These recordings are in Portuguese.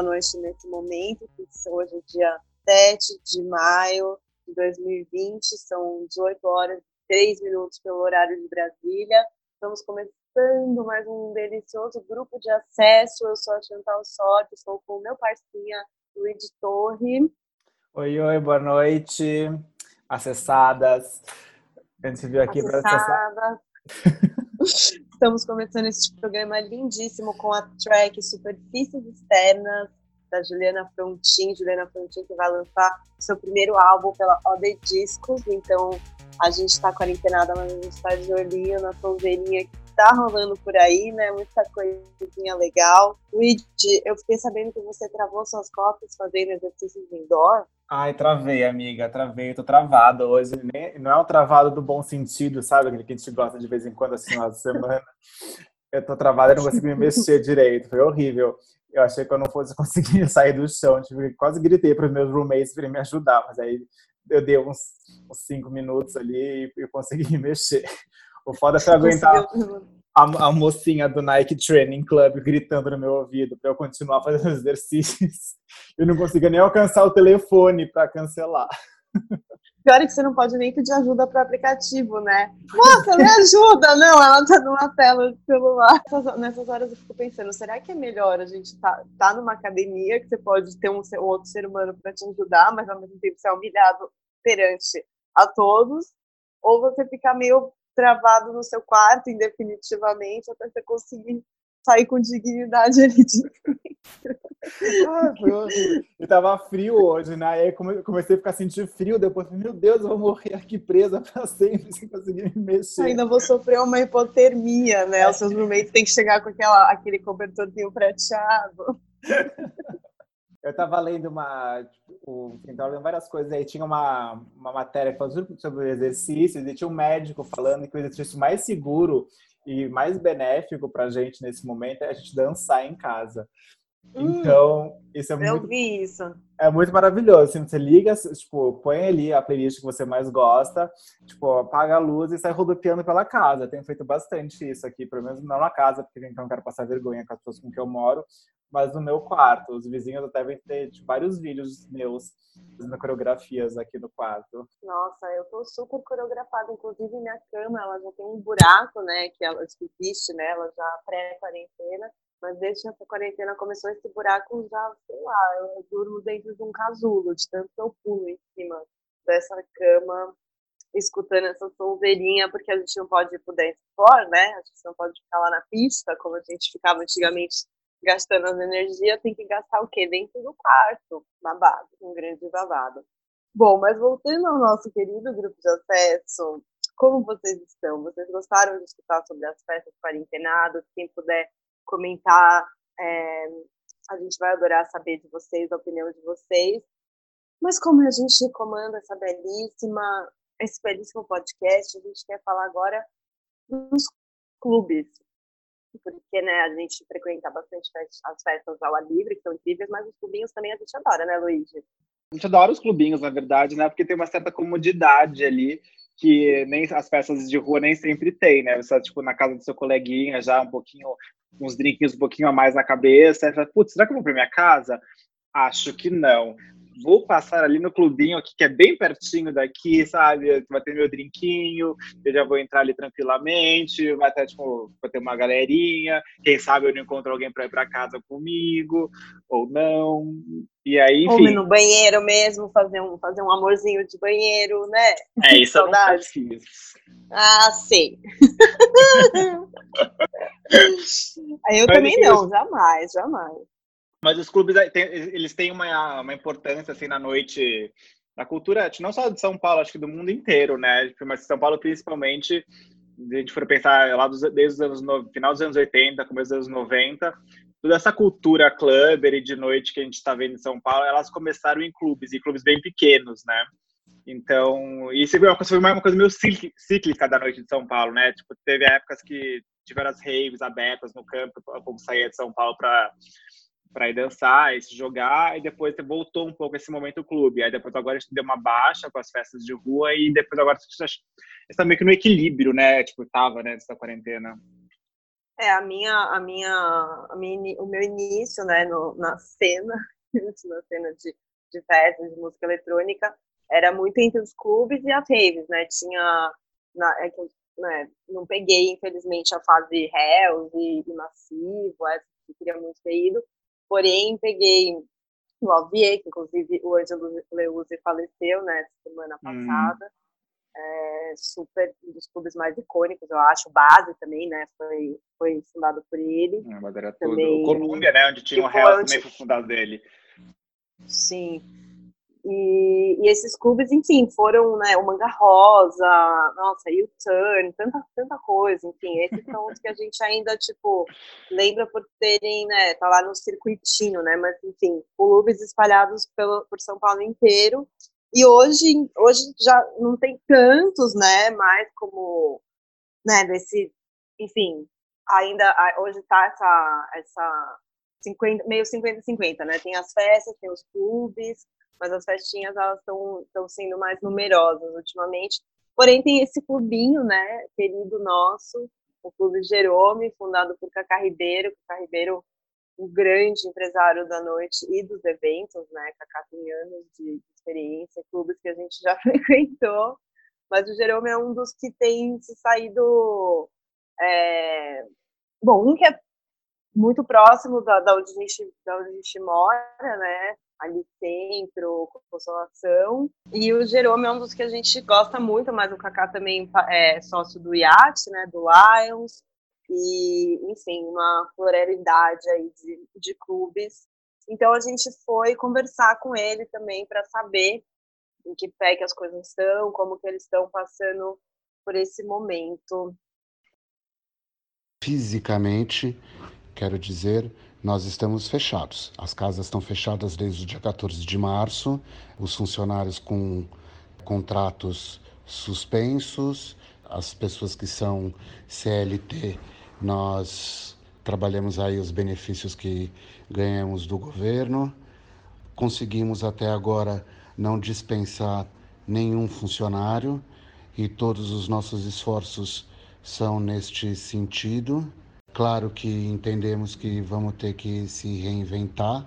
Boa noite nesse momento, que hoje é dia 7 de maio de 2020, são 18 horas e 3 minutos pelo horário de Brasília. Estamos começando mais um delicioso grupo de acesso. Eu sou a Chantal Sorte, estou com o meu parceiro Luiz Torre. Oi, oi, boa noite, acessadas. A gente veio aqui para acessar. Estamos começando este programa lindíssimo com a track Superfícies Externas, da Juliana Frontin. Juliana Frontin que vai lançar seu primeiro álbum pela OD Discos. Então, a gente está quarentenada, mas a gente está de olhinho na sonzeirinha que tá rolando por aí, né? Muita coisinha legal. Luigi, eu fiquei sabendo que você travou suas costas fazendo exercícios indoor. Ai, travei, amiga, travei, tô travado hoje. Não é um travado do bom sentido, sabe? Aquele que a gente gosta de vez em quando, assim, uma semana. Eu tô travado e não consigo me mexer direito, foi horrível. Eu achei que eu não fosse conseguir sair do chão, tipo, quase gritei para os meus roommates para me ajudar, mas aí eu dei uns, uns cinco minutos ali e, consegui me mexer. O foda foi aguentar a, a, mocinha do Nike Training Club gritando no meu ouvido para eu continuar fazendo exercícios. Eu não conseguia nem alcançar o telefone para cancelar. Pior é que você não pode nem pedir ajuda para o aplicativo, né? Moça, me ajuda! Não, ela tá numa tela de celular. Nessas horas eu fico pensando, será que é melhor a gente tá, tá numa academia que você pode ter um, um outro ser humano para te ajudar, mas ao mesmo tempo ser humilhado perante a todos? Ou você ficar meio travado no seu quarto indefinitivamente até você conseguir sair com dignidade ali de ah, E tava frio hoje, né? Aí comecei a ficar sentindo frio, depois, meu Deus, eu vou morrer aqui presa para sempre sem conseguir me mexer. Ainda vou sofrer uma hipotermia, né? Os seus roommates têm que chegar com aquela, aquele cobertorzinho prateado. Eu estava lendo uma, tipo, tava lendo várias coisas aí. Tinha uma, uma matéria falando sobre exercícios e tinha um médico falando que o exercício mais seguro e mais benéfico para a gente nesse momento é a gente dançar em casa. Hum, então, isso é muito. Eu vi isso. É muito maravilhoso. Assim, você liga, tipo, põe ali a playlist que você mais gosta, tipo, apaga a luz e sai rodopiando pela casa. Eu tenho feito bastante isso aqui, pelo menos não na casa, porque eu não quero passar vergonha com as pessoas com que eu moro, mas no meu quarto. Os vizinhos até devem ter tipo, vários vídeos meus fazendo coreografias aqui no quarto. Nossa, eu tô super coreografada. Inclusive, minha cama, ela já tem um buraco, né, que ela existe, né, ela já pré-quarentena. Mas desde que a quarentena começou, esse buraco já, sei lá, eu durmo dentro de um casulo, de tanto que eu pulo em cima dessa cama, escutando essa sonzeirinha, porque a gente não pode ir pro dance floor, né? A gente não pode ficar lá na pista, como a gente ficava antigamente gastando as energias, tem que gastar o quê? Dentro do quarto, babado, um grande babado. Bom, mas voltando ao nosso querido grupo de acesso, como vocês estão? Vocês gostaram de escutar sobre as festas quarentenadas? Quem puder comentar, é, a gente vai adorar saber de vocês, a opinião de vocês. Mas como a gente comanda essa belíssima, esse belíssimo podcast, a gente quer falar agora dos clubes, porque né, a gente frequenta bastante as festas ao ar livre, que são incríveis, mas os clubinhos também a gente adora, né, Luiz? A gente adora os clubinhos, na verdade, né? Porque tem uma certa comodidade ali que nem as festas de rua nem sempre tem, né? Você tá, tipo na casa do seu coleguinha já um pouquinho, uns drinquinhos um pouquinho a mais na cabeça, putz, será que eu vou para minha casa? Acho que não vou passar ali no clubinho aqui, que é bem pertinho daqui, sabe? Vai ter meu drinquinho, eu já vou entrar ali tranquilamente, vai ter, tipo, vai ter uma galerinha, quem sabe eu não encontro alguém para ir para casa comigo, ou não. E aí, enfim. Ou no banheiro mesmo, fazer um, fazer um amorzinho de banheiro, né? É, isso eu nunca fiz. Ah, sei. eu Mas, também não, jamais, jamais. Mas os clubes eles têm uma, uma importância assim na noite na cultura, não só de São Paulo, acho que do mundo inteiro, né? Mas São Paulo principalmente, se a gente for pensar lá dos, desde os anos no, final dos anos 80, começo dos anos 90, toda essa cultura clubber e de noite que a gente está vendo em São Paulo, elas começaram em clubes, e clubes bem pequenos, né? Então, isso foi uma coisa, foi uma coisa meio cíclica da noite de São Paulo, né? Tipo, teve épocas que tiveram as raves abertas no campo, o povo saía de São Paulo para para ir dançar e se jogar, e depois voltou um pouco esse momento clube. Aí depois agora a gente deu uma baixa com as festas de rua, e depois agora está meio que no equilíbrio, né? Tipo, tava, né, quarentena. É, a minha, a minha, a minha o meu início, né, no, na cena, na cena de, de festas, de música eletrônica, era muito entre os clubes e as raves, né? Tinha, na, é que, né, não peguei, infelizmente, a fase Hells e, e Massivo, essa que eu queria muito ter ido, porém, peguei o Alvier, que inclusive o Angelo Leuze faleceu, né, semana hum. passada, hum é, super um dos clubes mais icônicos, eu acho. Base também, né? Foi, foi fundado por ele. É, mas era também, tudo. Colômbia, né? Onde tinha o um Real onde... também foi fundado dele. Sim. E, e, esses clubes, enfim, foram, né, o Manga Rosa, nossa, e o Turn, tanta, tanta coisa, enfim, esses são os que a gente ainda, tipo, lembra por terem, né, tá lá no circuitinho, né, mas, enfim, clubes espalhados pelo, por São Paulo inteiro, e hoje, hoje já não tem tantos, né? Mais como, né? Desse, enfim, ainda hoje tá essa, essa 50, meio 50-50, né? Tem as festas, tem os clubes, mas as festinhas elas estão sendo mais numerosas ultimamente. Porém, tem esse clubinho, né? Querido nosso, o Clube Jerome, fundado por Cacá Ribeiro. Cacá Ribeiro um grande empresário da noite e dos eventos, né? Cacá tem anos de experiência, clubes que a gente já frequentou, mas o Jerome é um dos que tem se saído. É... Bom, um que é muito próximo da, da, onde, a gente, da onde a gente mora, né? Ali centro, consolação. E o Jerome é um dos que a gente gosta muito, mas o Kaká também é sócio do IAT, né? Do Lions e, enfim, uma pluralidade aí de, de clubes. Então a gente foi conversar com ele também para saber em que pé que as coisas estão, como que eles estão passando por esse momento. Fisicamente, quero dizer, nós estamos fechados. As casas estão fechadas desde o dia 14 de março, os funcionários com contratos suspensos, as pessoas que são CLT nós trabalhamos aí os benefícios que ganhamos do governo. Conseguimos até agora não dispensar nenhum funcionário e todos os nossos esforços são neste sentido. Claro que entendemos que vamos ter que se reinventar,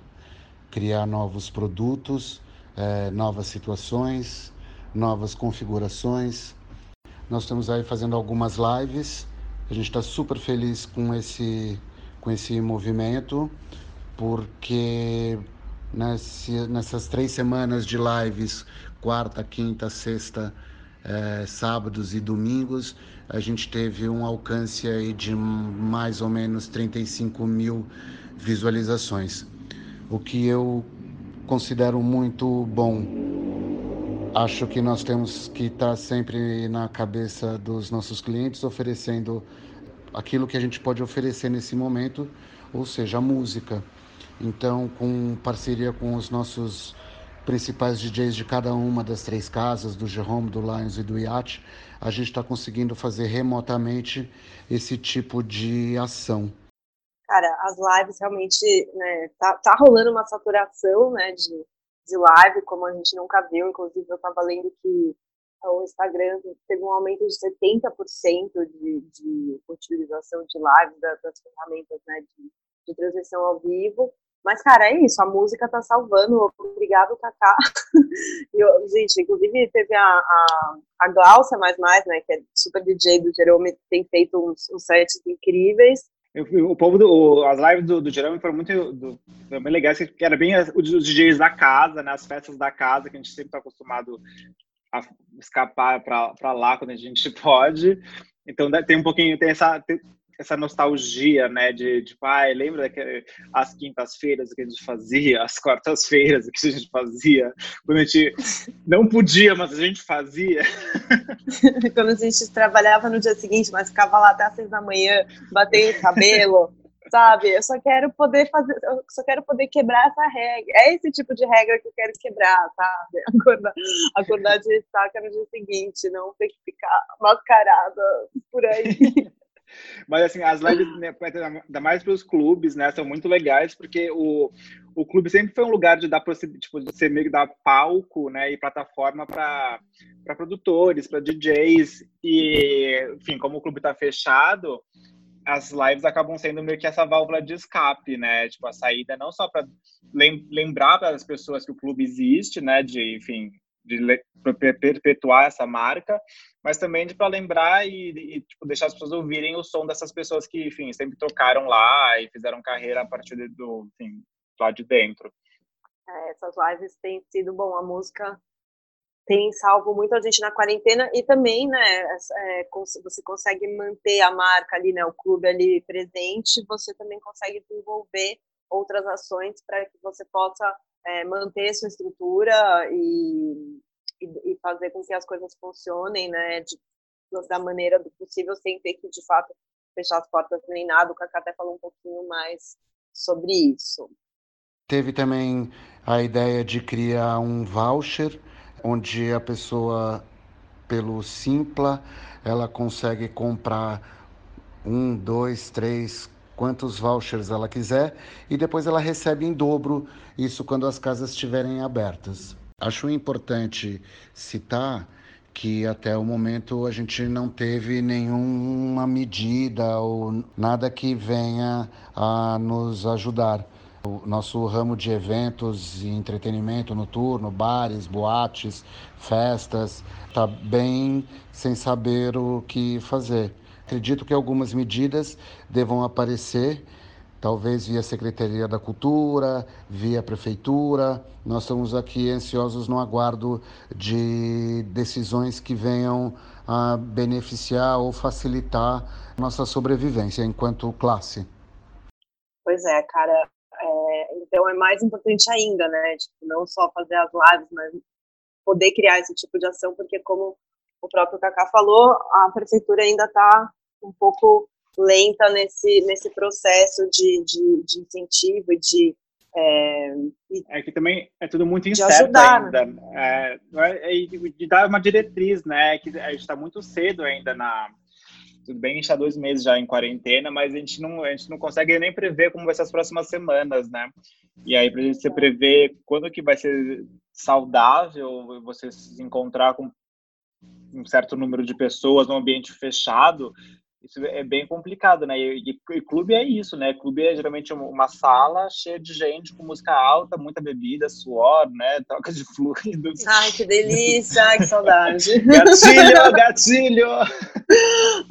criar novos produtos, eh, novas situações, novas configurações. Nós estamos aí fazendo algumas lives a gente está super feliz com esse, com esse movimento, porque nesse, nessas três semanas de lives, quarta, quinta, sexta, é, sábados e domingos, a gente teve um alcance aí de mais ou menos 35 mil visualizações, o que eu considero muito bom. Acho que nós temos que estar sempre na cabeça dos nossos clientes oferecendo aquilo que a gente pode oferecer nesse momento, ou seja, a música. Então, com parceria com os nossos principais DJs de cada uma das três casas, do Jerome, do Lions e do Yacht, a gente está conseguindo fazer remotamente esse tipo de ação. Cara, as lives realmente, né, tá, tá rolando uma saturação, né, de, de live, como a gente nunca viu, inclusive eu estava lendo que o Instagram teve um aumento de 70% de, de utilização de live das, das ferramentas né, de, de, transmissão ao vivo. Mas, cara, é isso, a música tá salvando. Obrigado, Kaká. eu, gente, inclusive teve a, a, a Glaucia Mais Mais, né, que é super DJ do Jerome, tem feito uns, uns sets incríveis. O povo do, as lives do, do Jerome foram muito, do, foram bem legais, que era bem os DJs da casa, né, as festas da casa, que a gente sempre está acostumado a escapar para lá quando a gente pode. Então tem um pouquinho, tem essa, tem essa nostalgia, né, de tipo, ah, lembra que as quintas-feiras que a gente fazia, as quartas-feiras que a gente fazia, quando a gente não podia, mas a gente fazia. quando a gente trabalhava no dia seguinte, mas ficava lá até às seis da manhã, batendo o cabelo sabe? Eu só quero poder fazer, eu só quero poder quebrar essa regra. É esse tipo de regra que eu quero quebrar, sabe? Acordar, acordar de ressaca no dia seguinte, não ter que ficar mascarada por aí. Mas assim, as lives, né, ainda mais para os clubes, né, são muito legais, porque o, o clube sempre foi um lugar de dar tipo, de ser meio que dar palco, né, e plataforma para produtores, para DJs, e enfim, como o clube está fechado, as lives acabam sendo meio que essa válvula de escape, né? Tipo, a saída não só para lembrar para as pessoas que o clube existe, né? De, enfim, de perpetuar essa marca, mas também de para lembrar e, e tipo, deixar as pessoas ouvirem o som dessas pessoas que, enfim, sempre tocaram lá e fizeram carreira a partir do, enfim, lá de dentro. É, essas lives têm sido bom, a música tem salvo muita gente na quarentena e também, né, é, você consegue manter a marca ali, né, o clube ali presente, você também consegue desenvolver outras ações para que você possa é, manter sua estrutura e, e, e, fazer com que as coisas funcionem, né, de, da maneira do possível, sem ter que, de fato, fechar as portas nem nada. O Cacá até falou um pouquinho mais sobre isso. Teve também a ideia de criar um voucher onde a pessoa, pelo Simpla, ela consegue comprar um, dois, três, quantos vouchers ela quiser e depois ela recebe em dobro isso quando as casas estiverem abertas. Acho importante citar que até o momento a gente não teve nenhuma medida ou nada que venha a nos ajudar. O nosso ramo de eventos e entretenimento noturno, bares, boates, festas, está bem sem saber o que fazer. Acredito que algumas medidas devam aparecer, talvez via Secretaria da Cultura, via Prefeitura. Nós estamos aqui ansiosos no aguardo de decisões que venham a beneficiar ou facilitar nossa sobrevivência enquanto classe. Pois é, cara, é, então é mais importante ainda, né? Tipo, não só fazer as lives, mas poder criar esse tipo de ação, porque como o próprio Kaká falou, a prefeitura ainda está um pouco lenta nesse, nesse processo de, de, de incentivo e de é, é, que também é tudo muito incerto ajudar, ainda. Né? É, é, de dar uma diretriz, né? Que a gente está muito cedo ainda na, tudo bem, a gente está dois meses já em quarentena, mas a gente não, a gente não consegue nem prever como vai ser as próximas semanas, né? E aí, para a gente prever quando que vai ser saudável você se encontrar com um certo número de pessoas num ambiente fechado, isso é bem complicado, né? E, e, e, clube é isso, né? Clube é geralmente uma sala cheia de gente com música alta, muita bebida, suor, né? Troca de fluidos. Ai, que delícia! Ai, que saudade! gatilho, gatilho!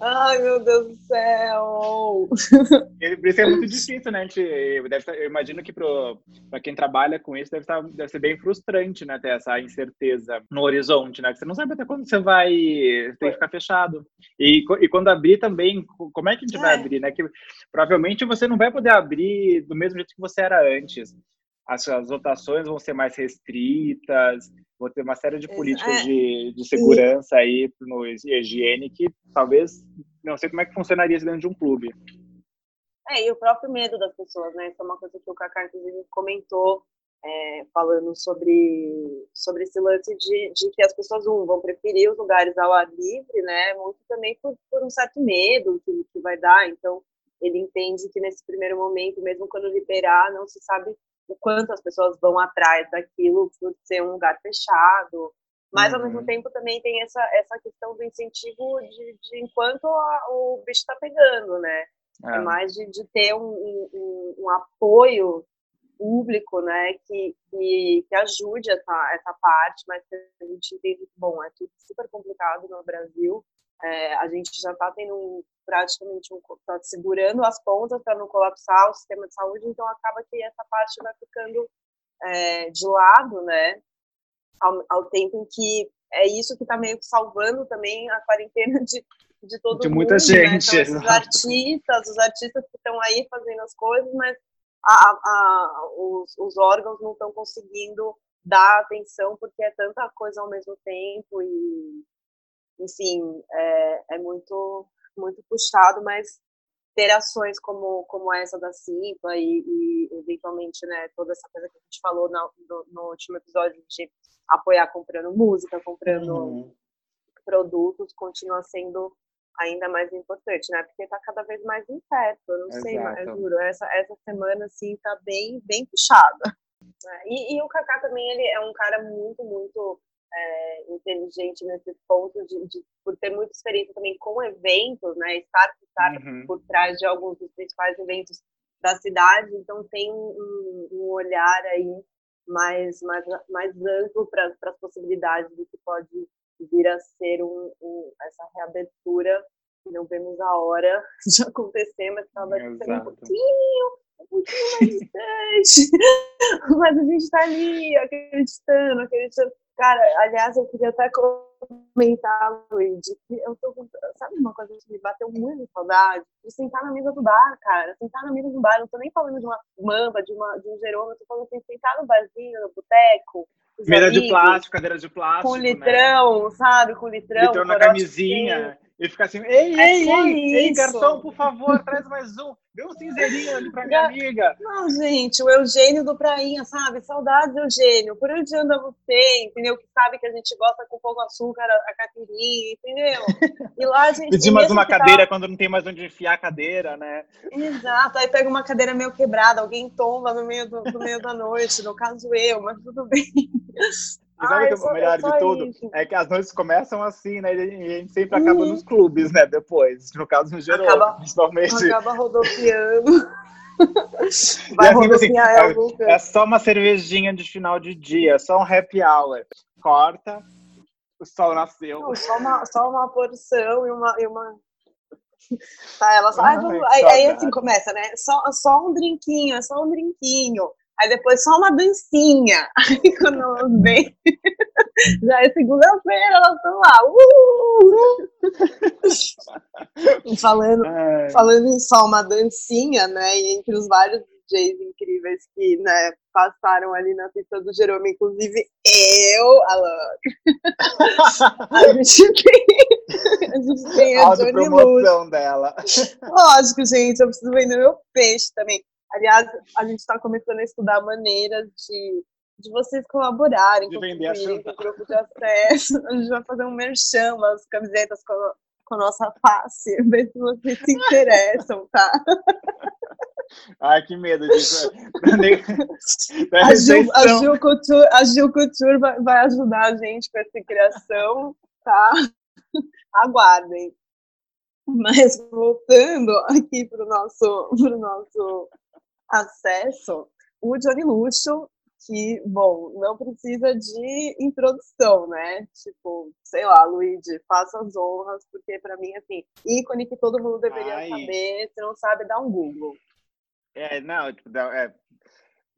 Ai, meu Deus do céu! Por isso é muito difícil, né? A gente, deve, eu imagino que para quem trabalha com isso deve, estar, deve ser bem frustrante, né? Ter essa incerteza no horizonte, né? Que você não sabe até quando você vai ter que ficar fechado. E, e quando abrir também também como é que a gente é. vai abrir, né? Que provavelmente você não vai poder abrir do mesmo jeito que você era antes. As, as votações vão ser mais restritas, vão ter uma série de políticas é. de, de segurança aí no higiene que talvez não sei como é que funcionaria dentro de um clube. É, e o próprio medo das pessoas, né? Isso é uma coisa que o Kaká, inclusive, comentou é, falando sobre, sobre esse lance de, de que as pessoas um, vão preferir os lugares ao ar livre, né? Muito também por, por um certo medo que, que vai dar. Então, ele entende que nesse primeiro momento, mesmo quando liberar, não se sabe o quanto as pessoas vão atrás daquilo por ser um lugar fechado. Mas, uhum. ao mesmo uhum. tempo, também tem essa, essa questão do incentivo de, de enquanto a, o bicho está pegando, né? É. é, mais de, de ter um, um, um apoio público, né, que, que, que, ajude essa, essa parte, mas a gente entende que, bom, é tudo super complicado no Brasil, é, a gente já está tendo um, praticamente um, tá segurando as pontas para não colapsar o sistema de saúde, então acaba que essa parte vai ficando é, de lado, né, ao, ao, tempo em que é isso que está meio que salvando também a quarentena de, de todo de mundo. muita né? gente. Então, os artistas, os artistas que estão aí fazendo as coisas, mas a, a, os, os órgãos não estão conseguindo dar atenção porque é tanta coisa ao mesmo tempo e enfim é, é muito muito puxado mas ter ações como como essa da Simpa e, e, eventualmente né toda essa coisa que a gente falou no, no, no último episódio de apoiar comprando música comprando uhum. produtos continua sendo ainda mais importante, né? Porque tá cada vez mais incerto, eu não Exato. sei, mas eu juro, essa, essa semana, assim, tá bem, bem puxada. Né? E, e, o Kaká também, ele é um cara muito, muito é, inteligente nesse ponto de, de, por ter muita experiência também com eventos, né? Estar, estar uhum. por trás de alguns dos principais eventos da cidade, então tem um, um olhar aí mais, mais, mais amplo para as possibilidades do que pode vir a ser um, um, essa reabertura não vemos a hora de acontecer, mas estava um pouquinho, um pouquinho mais distante. mas a gente está ali, acreditando, acreditando. Cara, aliás, eu queria até comentar, Luiz, que eu tô com, sabe uma coisa que me bateu muito saudade? De sentar na mesa do bar, cara, sentar na mesa do bar, não tô nem falando de uma mamba, de, uma, de um geroma, tô falando assim, sentar no barzinho, no boteco, Cadeira de plástico, cadeira de plástico. Com né? litrão, né? sabe? Com litrão. Litrão na camisinha. E fica assim, ei, é ei, ei, ei, garçom, por favor, traz mais um. Dê um cinzeirinho ali pra minha amiga. Não, gente, o Eugênio do Prainha, sabe? Saudades, Eugênio. Por onde anda você, entendeu? Que sabe que a gente gosta com pouco açúcar, a caipirinha, entendeu? E lá a gente... Pedir mais uma cadeira tá... quando não tem mais onde enfiar a cadeira, né? Exato. Aí pega uma cadeira meio quebrada, alguém tomba no meio, do, no meio da noite, no caso eu, mas tudo bem. E sabe Ai, o melhor de tudo? Isso. É que as noites começam assim, né? E a gente sempre acaba uhum. nos clubes, né? Depois. No caso, no geral, acaba, principalmente. Acaba rodopiando. Vai assim, assim, é, é só uma cervejinha de final de dia, só um happy hour. Corta, o sol nasceu. Não, só, uma, só uma porção e uma, e uma Tá, ela só, Ai, aí, aí, assim começa, né? Só, só um drinquinho, é só um drinquinho. Aí depois só uma dancinha. Aí quando elas vêm, já é segunda-feira, elas estão lá. Uh! falando, falando em só uma dancinha, né? E entre os vários DJs incríveis que né, passaram ali na pista do Jerome, inclusive eu, Alan. a gente tem, a, gente tem a Johnny Luz. dela. Lógico, gente, eu preciso vender meu peixe também. Aliás, a gente está começando a estudar maneiras de, de vocês colaborarem de com vender o grupo de acesso. A gente vai fazer um merchan, umas camisetas com, com a nossa face, ver se vocês se interessam, tá? Ai, que medo disso. a, Gil, a, Gil Couture, a Gil Couture vai, vai ajudar a gente com essa criação, tá? Aguardem. Mas voltando aqui para o nosso, pro nosso acesso o Johnny Luxo, que, bom, não precisa de introdução, né? Tipo, sei lá, Luigi, faça as honras, porque para mim, assim, ícone que todo mundo deveria Ai. saber, se não sabe, dá um Google. É, não, tipo, é,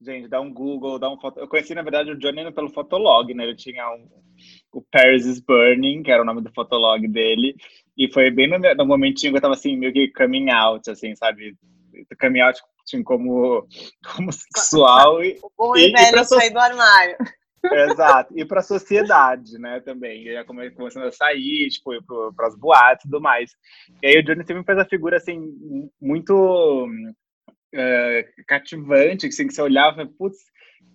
gente, dá um Google, dá um foto. Eu conheci, na verdade, o Johnny pelo Fotolog, né? Ele tinha um, o Paris is Burning, que era o nome do Fotolog dele, e foi bem no, no momentinho que eu tava, assim, meio que coming out, assim, sabe? Coming out assim, como, como sexual e, o e, velho e sair do armário. Exato, e para a sociedade, né, também. E aí começando a sair, tipo, para as boates e tudo mais. E aí o Johnny sempre faz a figura, assim, muito uh, cativante, assim, que você olhava, putz,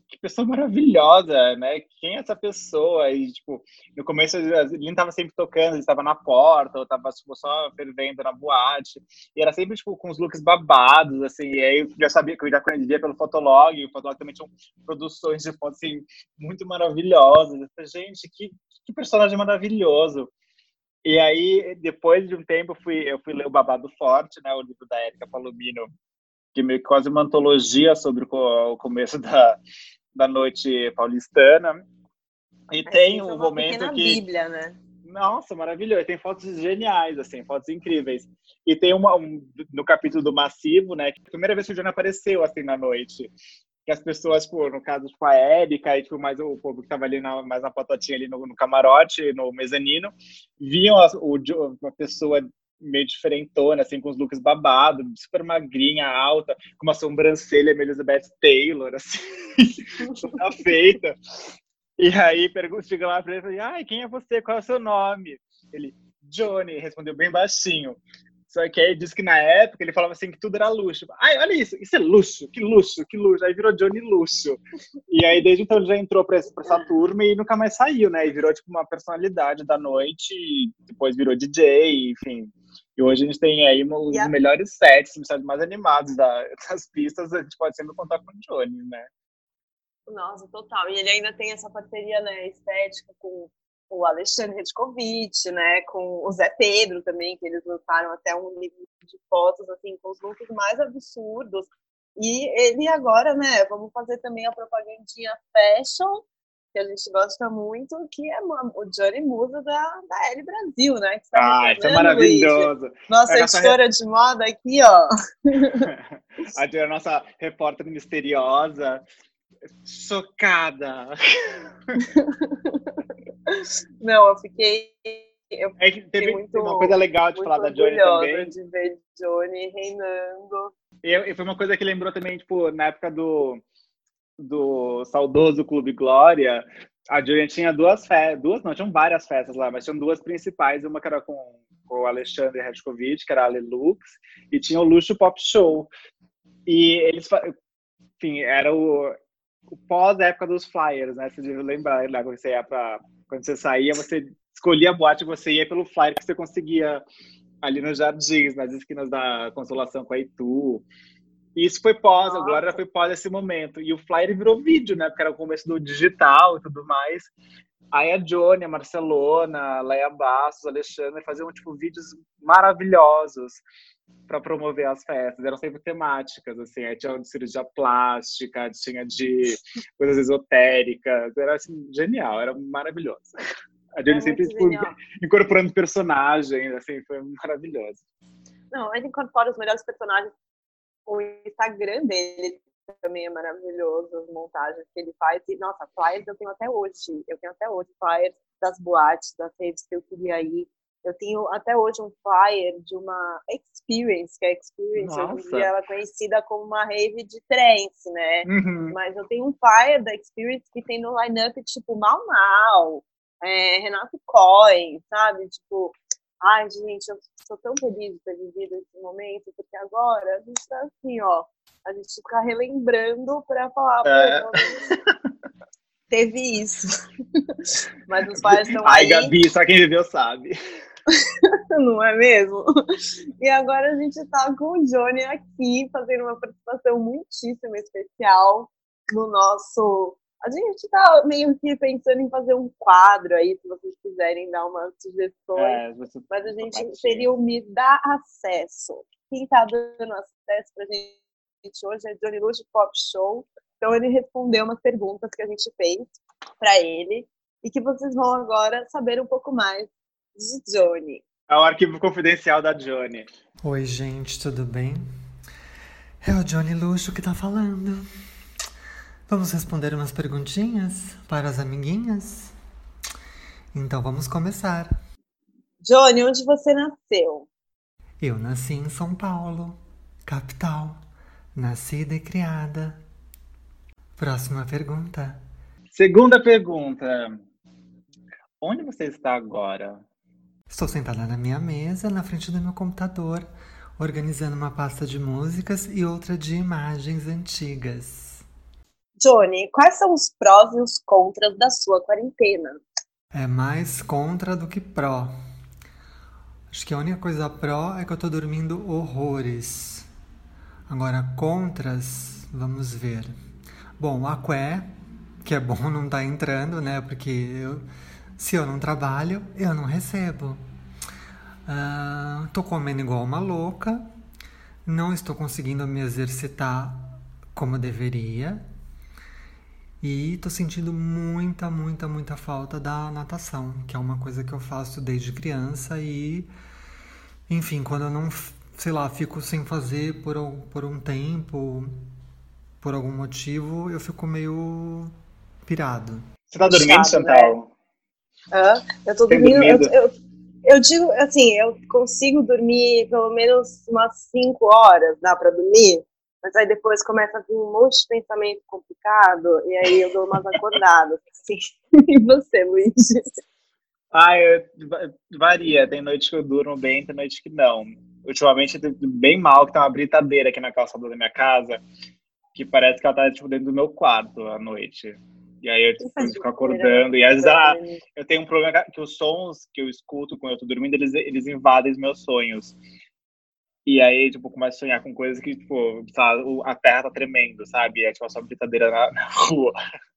que pessoa maravilhosa, né? Quem é essa pessoa? E, tipo, no começo ele estava sempre tocando, ele estava na porta, ou estava tipo, só fervendo na boate. E era sempre, tipo, com os looks babados, assim. E aí eu já sabia que eu já conhecia pelo Fotolog, e o Fotolog também tinha produções de fotos, assim, muito maravilhosas. Eu falei, gente, que, que personagem maravilhoso. E aí, depois de um tempo, eu fui, eu fui ler o Babado Forte, né? O livro da Érica Palomino, que meio que quase uma antologia sobre o começo da, da noite paulistana. E tem um momento que. Bíblia, né? Nossa, maravilhoso. Tem fotos geniais, assim, fotos incríveis. E tem uma um, no capítulo do Massivo, né? Que a primeira vez que o Johnny apareceu, assim, na noite. Que as pessoas, tipo, no caso, tipo, a Érica e tipo, mais o povo que tava ali na, mais na patotinha ali no, no camarote, no mezanino, viam a, o, uma pessoa meio diferentona, assim, com os looks babados, super magrinha, alta, com uma sobrancelha meio Elizabeth Taylor, assim, toda feita. E aí chega lá pra ele e fala, ai, quem é você? Qual é o seu nome? Ele, Johnny, respondeu bem baixinho. Só que aí disse que na época ele falava assim que tudo era luxo. Ai, olha isso, isso é luxo, que luxo, que luxo. Aí virou Johnny Luxo. E aí desde então ele já entrou pra, pra essa turma e nunca mais saiu, né? E virou tipo uma personalidade da noite, depois virou DJ, enfim. E hoje a gente tem aí um, yeah. melhores sets, os mais animados da, das pistas, a gente pode sempre contar com o Johnny, né? Nossa, total. E ele ainda tem essa parceria né, estética com o Alexandre Redkovic, né, com o Zé Pedro também, que eles lançaram até um livro de fotos assim com os looks mais absurdos. E ele agora, né, vamos fazer também a propagandinha fashion, que a gente gosta muito, que é o Johnny Musa da, da L Brasil, né? Tá ah, isso é maravilhoso. Luiz. Nossa é editora de moda aqui, ó. a nossa repórter misteriosa, chocada. Não, eu fiquei. Eu é que teve muito, uma coisa legal de falar da Johnny também. de ver Johnny reinando. E, e foi uma coisa que lembrou também, tipo, na época do, do saudoso Clube Glória, a Johnny tinha duas festas, duas não, tinham várias festas lá, mas tinham duas principais, uma que era com, com o Alexandre Redkovic, que era a Lelux, e tinha o Luxo Pop Show. E eles, enfim, era o, o pós-época dos flyers, né? Você deve lembrar, né? quando você ia para quando você saía, você escolhia a boate, você ia pelo flyer que você conseguia ali nos jardins, nas esquinas da Consolação com a Itu. E isso foi pós, a Glória foi pós esse momento. E o flyer virou vídeo, né? Porque era o começo do digital e tudo mais. Aí a Johnny, a Marcelona, a Leia Bastos, a Alexandre faziam tipo vídeos maravilhosos para promover as festas. Eram sempre temáticas, assim. Aí tinha de cirurgia plástica, tinha de coisas esotéricas. Era assim, genial, era maravilhoso. A Johnny é sempre tipo, incorporando personagens, assim, foi maravilhoso. Não, ele incorpora os melhores personagens. O Instagram dele também é maravilhoso, as montagens que ele faz. E, nossa, flyers eu tenho até hoje. Eu tenho até hoje flyers das boates, das redes que eu queria ir. Eu tenho até hoje um flyer de uma Experience, que é a Experience, Nossa. hoje em dia ela é conhecida como uma rave de trance, né? Uhum. Mas eu tenho um flyer da Experience que tem no line-up, tipo, Mal Mal, é, Renato Cohen, sabe? Tipo, ai, gente, eu sou tão feliz de ter vivido esse momento, porque agora a gente tá assim, ó, a gente fica relembrando para falar, é. teve isso. Mas os pais estão aí. Ai, Gabi, só quem viveu sabe. não é mesmo? E agora a gente está com o Johnny aqui, fazendo uma participação muitíssimo especial no nosso. A gente está meio que pensando em fazer um quadro aí, se vocês quiserem dar umas sugestões. É. Mas a gente seria o Me Dá Acesso. Quem está dando acesso para a gente hoje é Johnny Luxo Pop Show. Então ele respondeu umas perguntas que a gente fez para ele e que vocês vão agora saber um pouco mais de Johnny. É o arquivo confidencial da Johnny. Oi, gente, tudo bem? É o Johnny Luxo que tá falando. Vamos responder umas perguntinhas para as amiguinhas? Então vamos começar. Johnny, onde você nasceu? Eu nasci em São Paulo, capital. Nascida e criada. Próxima pergunta. Segunda pergunta. Onde você está agora? Estou sentada na minha mesa, na frente do meu computador, organizando uma pasta de músicas e outra de imagens antigas. Johnny, quais são os prós e os contras da sua quarentena? É mais contra do que pró. Acho que a única coisa pró é que eu tô dormindo horrores. Agora, contras, vamos ver. Bom, a Qué, que é bom não estar tá entrando, né? Porque eu se eu não trabalho, eu não recebo. Uh, tô comendo igual uma louca, não estou conseguindo me exercitar como deveria e tô sentindo muita, muita, muita falta da natação, que é uma coisa que eu faço desde criança e, enfim, quando eu não, sei lá, fico sem fazer por, por um tempo, por algum motivo, eu fico meio pirado. Você tá dormindo, Chato, Chantal? Eu tô dormindo. Eu, eu, eu, digo assim, eu consigo dormir pelo menos umas 5 horas, dá para dormir, mas aí depois começa a vir um monte de pensamento complicado, e aí eu dou umas acordadas. Assim. E você, Luiz? Ah, eu, varia. Tem noite que eu durmo bem, tem noite que não. Ultimamente eu bem mal, que tem uma britadeira aqui na calçada da minha casa, que parece que ela tá tipo, dentro do meu quarto à noite. E aí eu tipo, fico acordando. E às vezes ah, eu tenho um problema que os sons que eu escuto quando eu tô dormindo, eles, eles invadem os meus sonhos. E aí, tipo, começa a sonhar com coisas que, tipo, sabe, a terra tá tremendo, sabe? É tipo só brincadeira na, na rua.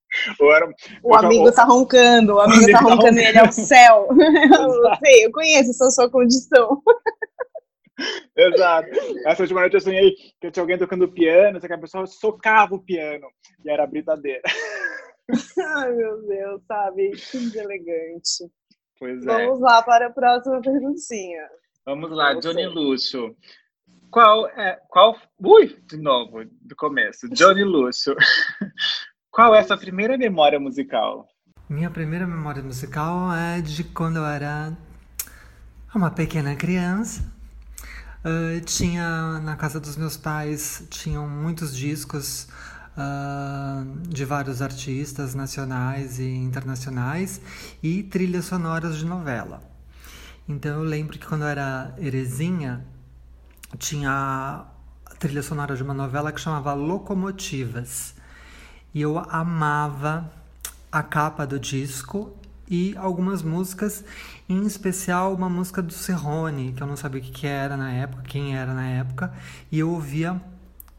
Era, o amigo já... tá roncando, o amigo, o tá, tá roncando e ele é o céu. eu sei, eu conheço essa sua condição. Exato. Essa última noite eu sonhei que tinha alguém tocando piano, só que a pessoa socava o piano. E era brincadeira. Ai, meu Deus, sabe? Que deselegante. Pois é. Vamos lá para a próxima perguntinha. Vamos lá, Johnny Lúcio. Qual é. Qual. Ui, de novo, do começo. Johnny Lúcio. Qual é a sua primeira memória musical? Minha primeira memória musical é de quando eu era uma pequena criança. Uh, tinha na casa dos meus pais tinham muitos discos uh, de vários artistas nacionais e internacionais e trilhas sonoras de novela. Então eu lembro que quando eu era Erezinha, tinha a trilha sonora de uma novela que chamava Locomotivas. E eu amava a capa do disco e algumas músicas, em especial uma música do Serrone, que eu não sabia o que era na época, quem era na época, e eu ouvia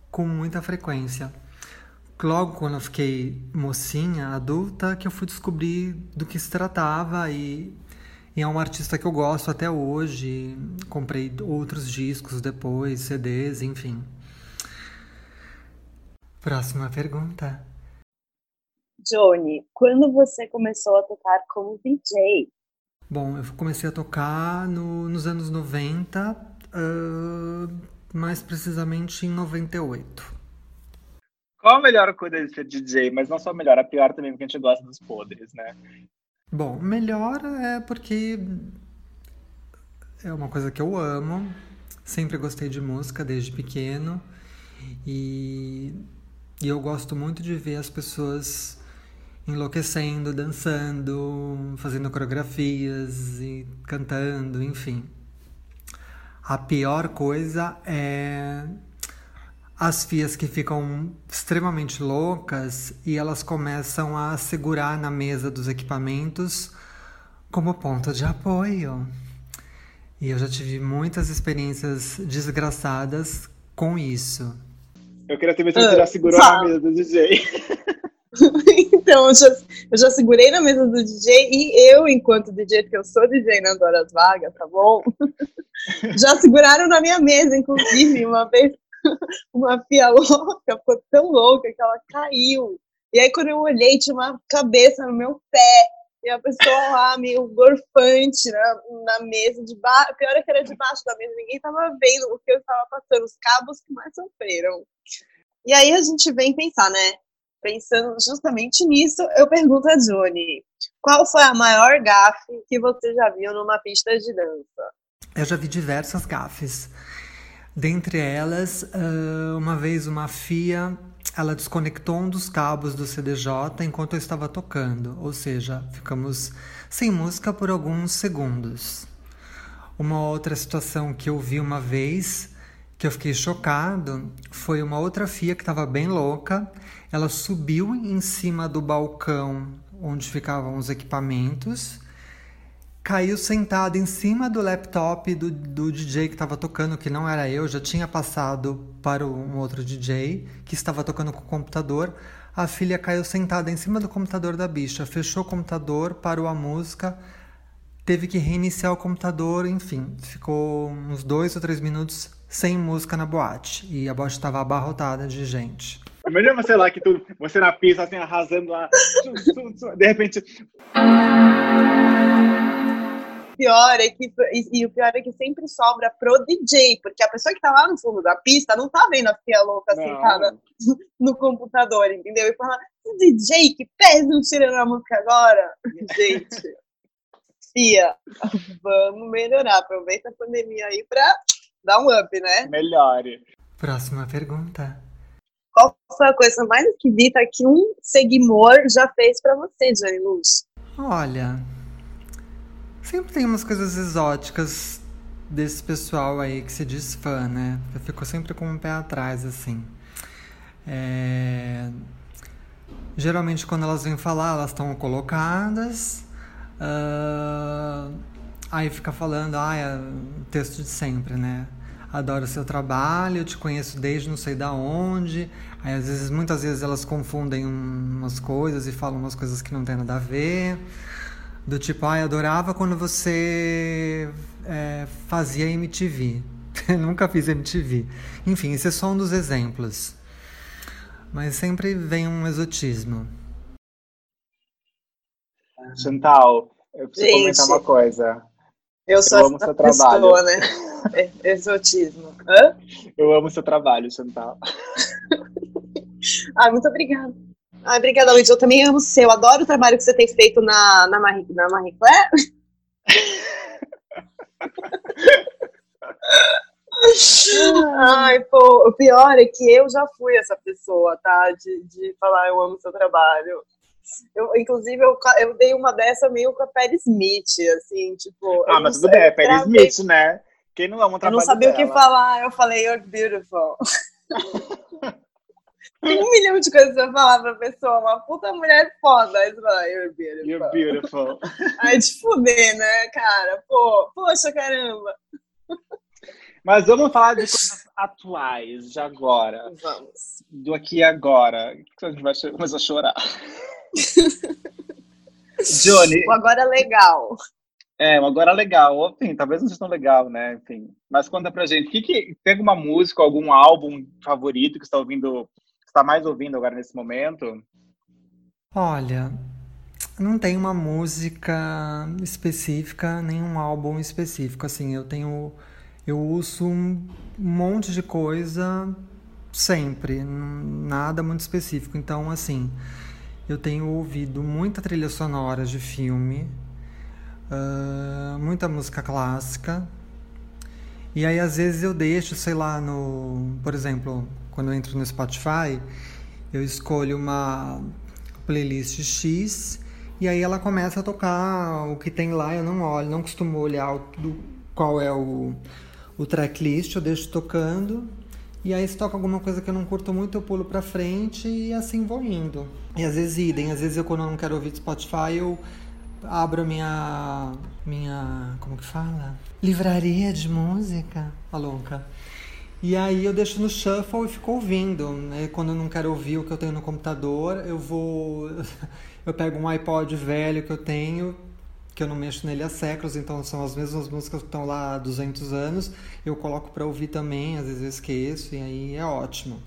com muita frequência. Logo quando eu fiquei mocinha, adulta, que eu fui descobrir do que se tratava e e é um artista que eu gosto até hoje. Comprei outros discos depois, CDs, enfim. Próxima pergunta. Johnny, quando você começou a tocar como DJ? Bom, eu comecei a tocar no, nos anos 90, uh, mais precisamente em 98. Qual a melhor coisa de ser DJ? Mas não só a melhor, a pior também, porque a gente gosta dos podres, né? Bom, melhor é porque é uma coisa que eu amo. Sempre gostei de música desde pequeno. E, e eu gosto muito de ver as pessoas enlouquecendo, dançando, fazendo coreografias e cantando, enfim. A pior coisa é as fias que ficam extremamente loucas e elas começam a segurar na mesa dos equipamentos como ponto de apoio. E eu já tive muitas experiências desgraçadas com isso. Eu queria saber se você já segurou na mesa do DJ. então, eu já, eu já segurei na mesa do DJ e eu, enquanto DJ, porque eu sou DJ nas horas vagas, tá bom? já seguraram na minha mesa, inclusive, uma vez uma fia louca, ficou tão louca que ela caiu. E aí, quando eu olhei, tinha uma cabeça no meu pé. E a pessoa lá, meio gorfante, na, na mesa de baixo. Pior é que era debaixo da mesa, ninguém tava vendo o que eu estava passando, os cabos que mais sofreram. E aí a gente vem pensar, né? Pensando justamente nisso, eu pergunto a Johnny: qual foi a maior gafe que você já viu numa pista de dança? Eu já vi diversas gafes. Dentre elas, uma vez uma FIA, ela desconectou um dos cabos do CDJ enquanto eu estava tocando, ou seja, ficamos sem música por alguns segundos. Uma outra situação que eu vi uma vez, que eu fiquei chocado, foi uma outra FIA que estava bem louca. Ela subiu em cima do balcão onde ficavam os equipamentos caiu sentado em cima do laptop do, do DJ que estava tocando, que não era eu, já tinha passado para um outro DJ que estava tocando com o computador. A filha caiu sentada em cima do computador da bicha, fechou o computador, parou a música, teve que reiniciar o computador, enfim, ficou uns dois ou três minutos sem música na boate. E a boate estava abarrotada de gente. Imagina, sei lá, que tu, você na pista, assim, arrasando lá, de repente pior é que e, e, o pior é que sempre sobra pro DJ, porque a pessoa que tá lá no fundo da pista não tá vendo a Fia louca não. sentada no computador, entendeu? E fala, DJ, que pés não tirando a música agora? Gente, Fia, vamos melhorar. Aproveita a pandemia aí pra dar um up, né? Melhore. Próxima pergunta. Qual foi a coisa mais esquisita que um seguidor já fez para você, Johnny Luz? Olha, Sempre tem umas coisas exóticas desse pessoal aí que se diz fã, né? Eu fico sempre com um pé atrás, assim. É... Geralmente, quando elas vêm falar, elas estão colocadas. Uh... Aí fica falando, ah, é o texto de sempre, né? adoro o seu trabalho, eu te conheço desde não sei da onde. Aí às vezes, muitas vezes elas confundem umas coisas e falam umas coisas que não tem nada a ver. Do tipo, ai, adorava quando você é, fazia MTV. Nunca fiz MTV. Enfim, esse é só um dos exemplos. Mas sempre vem um exotismo. Chantal, eu preciso Gente, comentar uma coisa. Eu sou eu amo essa seu pessoa, trabalho. né? É, exotismo. Hã? Eu amo seu trabalho, Chantal. ah, muito obrigada. Ah, obrigada, Luiz. Eu também amo o seu. Adoro o trabalho que você tem feito na, na, Marie, na Marie Claire. Ai, pô, o pior é que eu já fui essa pessoa, tá? De, de falar eu amo seu trabalho. Eu, inclusive, eu, eu dei uma dessa meio com a Perry Smith, assim, tipo. Ah, mas tudo bem, é Perry Smith, né? Quem não ama um trabalho Eu não sabia dela? o que falar, eu falei, you're beautiful. Tem um milhão de coisas pra falar pra pessoa, uma puta mulher foda. Aí você fala, you're beautiful. You're beautiful. Aí de fuder, né, cara? Pô, poxa, caramba. Mas vamos falar de coisas atuais, de agora. Vamos. Do aqui e agora. que a gente vai começar a chorar? Johnny. O agora é legal. É, o agora é legal. Enfim, talvez não seja tão legal, né? Enfim. Mas conta pra gente, que, que tem alguma música, algum álbum favorito que está ouvindo, está mais ouvindo agora nesse momento? Olha, não tem uma música específica, nem um álbum específico. Assim, eu tenho eu uso um monte de coisa sempre, nada muito específico. Então, assim, eu tenho ouvido muita trilha sonora de filme, uh, muita música clássica. E aí, às vezes, eu deixo, sei lá, no. Por exemplo, quando eu entro no Spotify, eu escolho uma playlist X e aí ela começa a tocar o que tem lá. Eu não olho, não costumo olhar o, do, qual é o o tracklist, eu deixo tocando. E aí se toca alguma coisa que eu não curto muito, eu pulo pra frente e assim vou indo. E às vezes idem, às vezes eu quando eu não quero ouvir Spotify, eu abro a minha. minha. como que fala? Livraria de música. A louca. E aí eu deixo no shuffle e fico ouvindo. Né? Quando eu não quero ouvir o que eu tenho no computador, eu vou. eu pego um iPod velho que eu tenho, que eu não mexo nele há séculos, então são as mesmas músicas que estão lá há 200 anos. Eu coloco para ouvir também, às vezes eu esqueço, e aí é ótimo.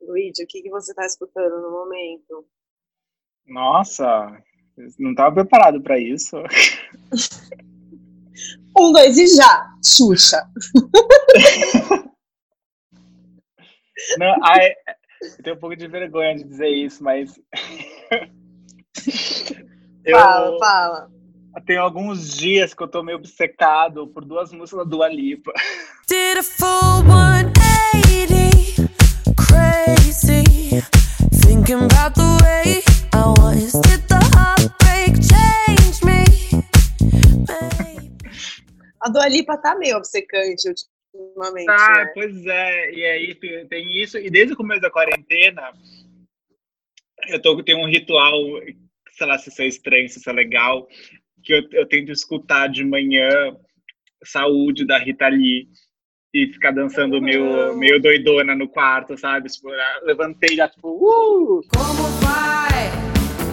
Luigi, o que, que você está escutando no momento? Nossa, não estava preparado para isso. um, dois e já! Xuxa! não, ai, eu tenho um pouco de vergonha de dizer isso, mas. Fala, fala. Tem alguns dias que eu tô meio obcecado por duas músicas da Dua Lipa. Did a full 180 crazy Thinking about the way I was Did the heartbreak change me A Dua Lipa tá meio obcecante ultimamente. Tá, né? pois é. E aí tem isso. E desde o começo da quarentena, eu tô, tenho um ritual, sei lá se isso é estranho, se isso é legal, que eu, eu tento escutar de manhã Saúde da Rita Lee e ficar dançando meio, meio doidona no quarto, sabe? Tipo, levantei já, tipo, uh! Como vai?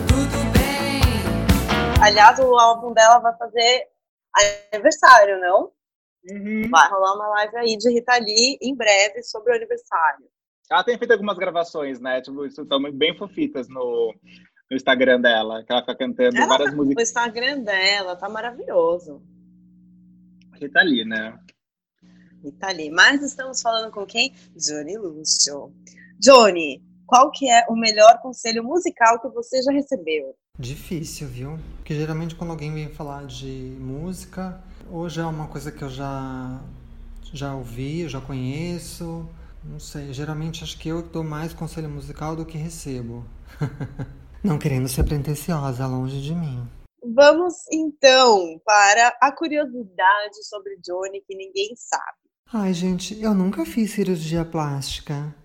Tudo bem? Aliás, o álbum dela vai fazer aniversário, não? Uhum. Vai rolar uma live aí de Rita Lee em breve sobre o aniversário. Ela tem feito algumas gravações, né? Tipo, estão bem fofitas no, no Instagram dela, que ela fica cantando ela várias tá, músicas. O Instagram dela tá maravilhoso. Rita Lee, né? Rita Lee. Mas estamos falando com quem? Johnny Lúcio. Johnny, qual que é o melhor conselho musical que você já recebeu? Difícil, viu? Porque geralmente quando alguém vem falar de música, ou já é uma coisa que eu já, já ouvi, eu já conheço. Não sei, geralmente acho que eu dou mais conselho musical do que recebo. Não querendo ser pretensiosa, longe de mim. Vamos então para a curiosidade sobre Johnny que ninguém sabe. Ai, gente, eu nunca fiz cirurgia plástica.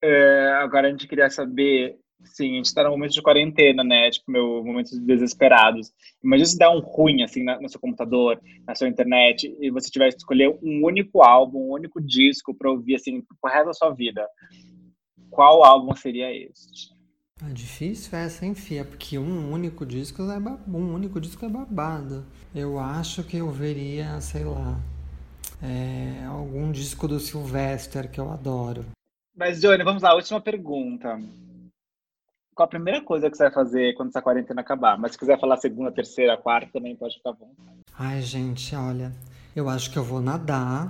É, agora a gente queria saber Sim, a gente tá num momento de quarentena, né? Tipo, meu momentos desesperados. Imagina se dá um ruim, assim, na, no seu computador, na sua internet, e você tivesse que escolher um único álbum, um único disco para ouvir, assim, pro resto da sua vida. Qual álbum seria este? É difícil essa, hein, Fia? Porque um único disco é um único disco é babado. Eu acho que eu veria, sei lá, é, algum disco do Sylvester que eu adoro. Mas, Johnny, vamos lá, última pergunta. Qual a primeira coisa que você vai fazer quando essa quarentena acabar? Mas se quiser falar segunda, terceira, quarta, também pode ficar bom. Ai, gente, olha, eu acho que eu vou nadar,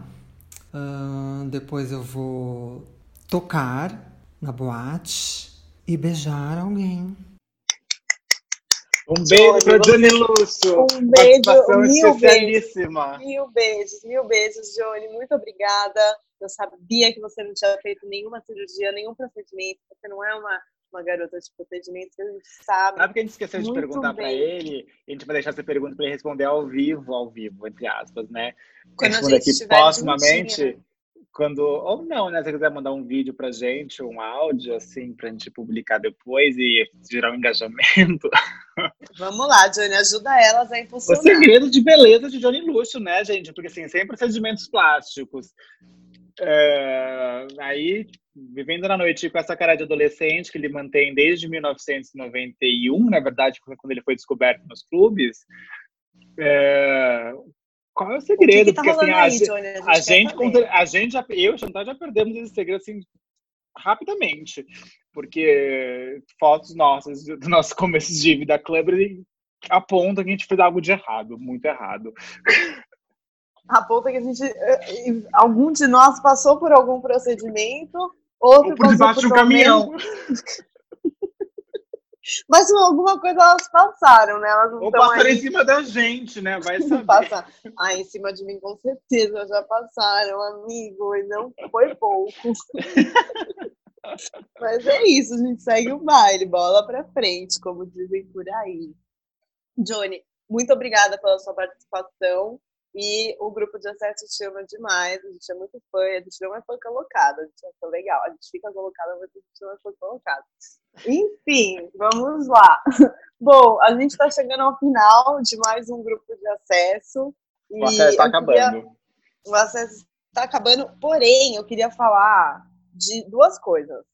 uh, depois eu vou tocar na boate e beijar alguém. Um beijo para Johnny Lúcio. Um beijo, mil beijos. Mil beijos, mil beijos, Johnny. Muito obrigada. Eu sabia que você não tinha feito nenhuma cirurgia, nenhum procedimento. Você não é uma uma garota de procedimento que a gente sabe. Sabe que a gente esqueceu de perguntar para ele? A gente vai deixar essa pergunta para ele responder ao vivo, ao vivo, entre aspas, né? Quando Responde a gente aqui postumamente. Quando, ou não, né? Se você quiser mandar um vídeo pra gente, um áudio, assim, pra gente publicar depois e gerar um engajamento. Vamos lá, Johnny, ajuda elas a impulsionar. O segredo de beleza de Johnny Luxo, né, gente? Porque, assim, sem procedimentos plásticos. É, aí vivendo na noite com essa cara de adolescente que ele mantém desde 1991, na verdade, quando ele foi descoberto nos clubes. É... Qual é o segredo? O que que tá Porque assim, aí, a, Johnny? a, a, gente, a gente já, eu e Chantal já perdemos esse segredo assim rapidamente, porque fotos nossas do nosso começo de vida club apontam que a gente fez algo de errado, muito errado. Aponta que a gente, eh, algum de nós passou por algum procedimento Outro Ou por debaixo de um caminhão. Mas alguma coisa elas passaram, né? Elas Ou passaram aí... em cima da gente, né? Vai saber. Passar. Ah, em cima de mim, com certeza, já passaram, amigo, e não foi pouco. Mas é isso, a gente segue o baile, bola pra frente, como dizem por aí. Johnny, muito obrigada pela sua participação. E o grupo de acesso chama demais, a gente é muito fã, a gente não é fã colocada, a gente é fã legal, a gente fica colocada, mas a gente não é fã colocada. Enfim, vamos lá. Bom, a gente está chegando ao final de mais um grupo de acesso. O acesso está acabando. Queria... O acesso está acabando, porém, eu queria falar de duas coisas.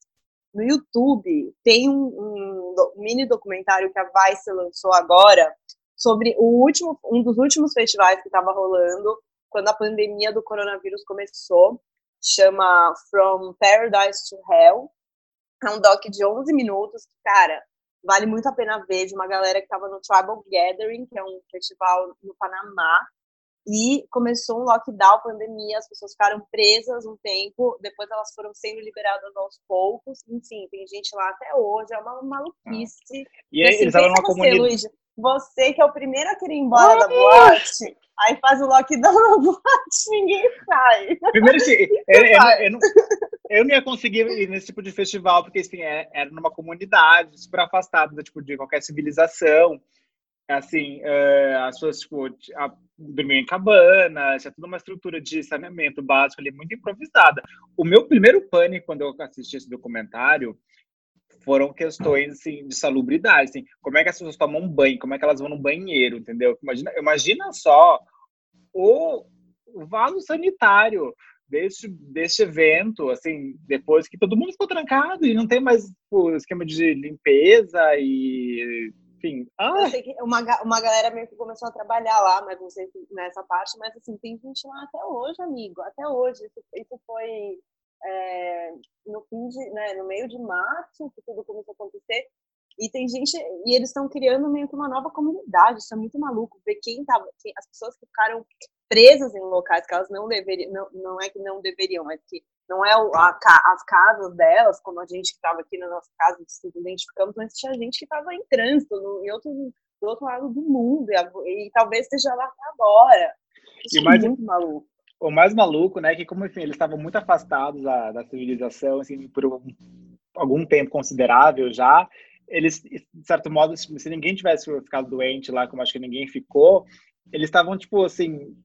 No YouTube tem um, um, um mini documentário que a Vice lançou agora sobre o último, um dos últimos festivais que estava rolando quando a pandemia do coronavírus começou. Chama From Paradise to Hell. É um doc de 11 minutos. Cara, vale muito a pena ver de uma galera que estava no Tribal Gathering, que é um festival no Panamá, e começou um lockdown, pandemia, as pessoas ficaram presas um tempo, depois elas foram sendo liberadas aos poucos, enfim, tem gente lá até hoje, é uma maluquice. E aí, assim, eles estavam numa comunidade... Você que é o primeiro a querer ir embora da boate, aí faz o lockdown na boate, ninguém sai. Primeiro, assim, eu, eu, eu, não, eu, não, ia conseguir ir nesse tipo de festival, porque assim, é, era numa comunidade super afastada tipo, de qualquer civilização. Assim, uh, as pessoas tipo, a, dormiam em cabana, tinha toda uma estrutura de saneamento básico ali, muito improvisada. O meu primeiro pânico quando eu assisti esse documentário foram questões assim, de salubridade, assim, como é que as pessoas tomam banho, como é que elas vão no banheiro, entendeu? Imagina, imagina só o, vaso sanitário deste, deste evento, assim, depois que todo mundo ficou trancado e não tem mais o esquema de limpeza e enfim. Ah. Eu sei que uma, uma galera meio que começou a trabalhar lá, mas não sei se nessa parte, mas assim, tem gente lá até hoje, amigo, até hoje. Isso, isso foi é, no fim de, né, no meio de março que tudo começou a acontecer. E tem gente, e eles estão criando meio que uma nova comunidade, isso é muito maluco, ver quem tava, quem, as pessoas que ficaram presas em locais que elas não deveriam, não, não é que não deveriam, mas que não é o, a, as casas delas, como a gente que estava aqui na nossa casa, se identificamos, mas tinha gente que estava em trânsito, no, em outro, do outro lado do mundo, e, e talvez esteja lá até agora. Isso e é muito maluco o mais maluco, né, que como enfim, eles estavam muito afastados da, da civilização, assim, por um, algum tempo considerável já, eles, de certo modo, se ninguém tivesse ficado doente lá, como acho que ninguém ficou, eles estavam, tipo, assim,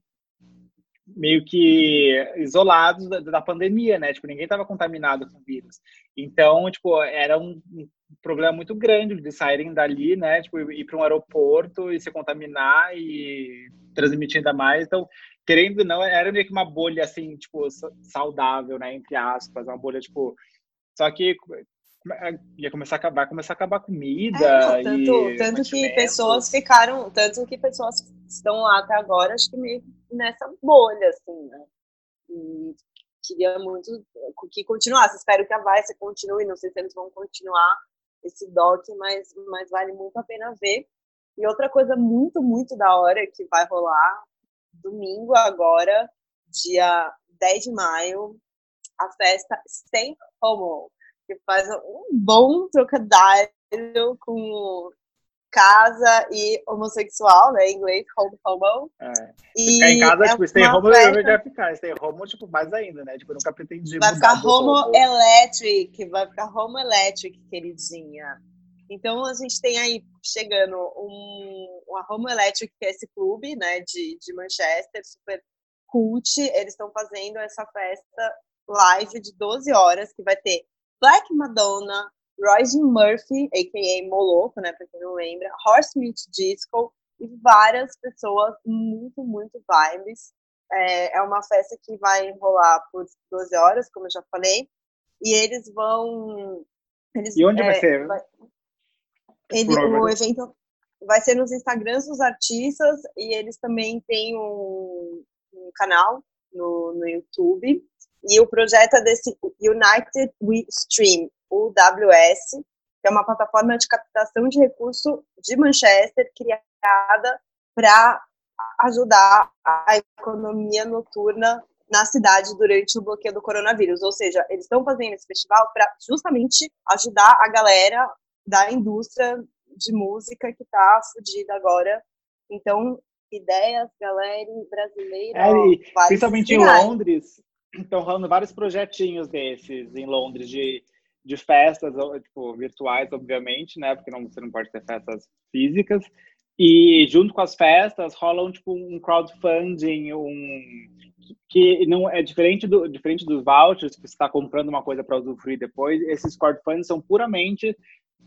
meio que isolados da, da pandemia, né? Tipo, ninguém estava contaminado com vírus. Então, tipo, era um, problema muito grande de saírem dali, né? Tipo, ir para um aeroporto e se contaminar e transmitir ainda mais. Então, querendo ou não, era meio que uma bolha, assim, tipo, saudável, né? Entre aspas, uma bolha, tipo... Só que ia começar a acabar, começar a acabar comida é, não, tanto, e tanto que pessoas ficaram, tanto que pessoas estão lá até agora, acho que meio nessa bolha, assim, né? E queria muito que continuasse. Espero que a Vice continue, não sei se eles vão continuar esse doc, mas, mas vale muito a pena ver. E outra coisa muito, muito da hora que vai rolar domingo agora, dia 10 de maio, a festa Stay Homo, que faz um bom trocadilho com casa e homossexual, né? Em inglês, home homo. É. E ficar em casa, é tipo, stay home festa... eu já ficar. Stay home, tipo, mais ainda, né? Tipo, eu nunca pretendi Vai ficar homo electric, vai ficar homo electric, queridinha. Então, a gente tem aí, chegando, um, uma Homo Electric, que é esse clube, né, de, de Manchester, super cult. Eles estão fazendo essa festa live de 12 horas, que vai ter Black Madonna, Royce Murphy, a.k.a. Moloco, né, pra quem não lembra, Horse Meat Disco e várias pessoas muito, muito vibes. É, é uma festa que vai enrolar por 12 horas, como eu já falei, e eles vão... Eles, e onde é, vai ser? Vai, ele, o evento vai ser nos Instagrams dos artistas e eles também têm um, um canal no, no YouTube. E o projeto é desse United We Stream, UWS, que é uma plataforma de captação de recurso de Manchester criada para ajudar a economia noturna na cidade durante o bloqueio do coronavírus. Ou seja, eles estão fazendo esse festival para justamente ajudar a galera da indústria de música que está fodida agora. Então, ideias, galera brasileira. É, ó, principalmente em Londres, estão rolando vários projetinhos desses em Londres de de festas tipo, virtuais, obviamente, né? Porque não, você não pode ter festas físicas. E junto com as festas rolam tipo um crowdfunding, um que não é diferente do diferente dos vouchers que você está comprando uma coisa para usufruir depois. Esses crowdfunding são puramente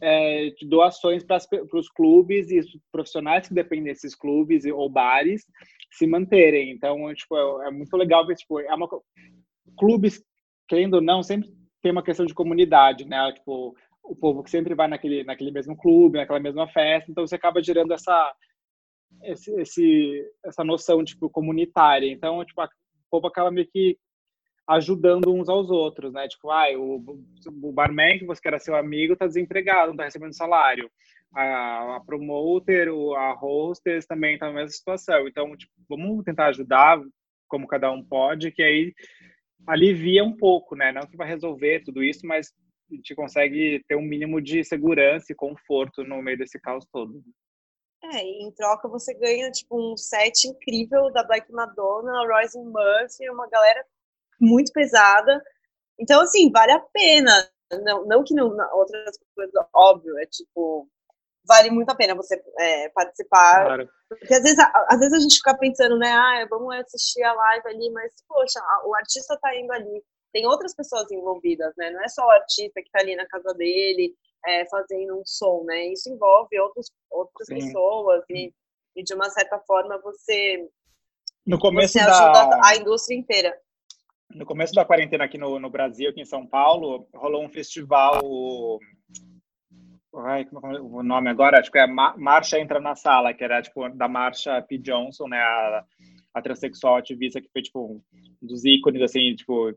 é, doações para os clubes e profissionais que dependem desses clubes ou bares se manterem. Então, tipo, é, é muito legal ver, tipo, é uma clubes querendo ou não sempre tem uma questão de comunidade, né? Tipo, o povo que sempre vai naquele, naquele mesmo clube, naquela mesma festa, então você acaba gerando essa esse, esse essa noção tipo comunitária. Então, tipo, o povo acaba meio que ajudando uns aos outros, né? Tipo, ah, o, o barman que você quer ser seu amigo tá desempregado, não tá recebendo salário. A, a promoter, a hostess também tá na mesma situação. Então, tipo, vamos tentar ajudar como cada um pode, que aí alivia um pouco, né? Não que vai resolver tudo isso, mas a gente consegue ter um mínimo de segurança e conforto no meio desse caos todo. É, e em troca você ganha tipo um set incrível da Black Madonna, Royce Murphy, uma galera muito pesada. Então, assim, vale a pena. Não, não que não, outras coisas, óbvio, é tipo, vale muito a pena você é, participar. Claro. Porque às vezes, a, às vezes a gente fica pensando, né, ah, vamos assistir a live ali, mas, poxa, o artista tá indo ali. Tem outras pessoas envolvidas, né? Não é só o artista que tá ali na casa dele é, fazendo um som, né? Isso envolve outros, outras Sim. pessoas e, e, de uma certa forma, você, no começo você ajuda da... a indústria inteira. No começo da quarentena aqui no, no Brasil, aqui em São Paulo, rolou um festival Ai, como é o nome agora? Acho que é Marcha Entra na Sala, que era tipo da Marcha P. Johnson, né? A, a transexual ativista que foi tipo um dos ícones, assim, tipo,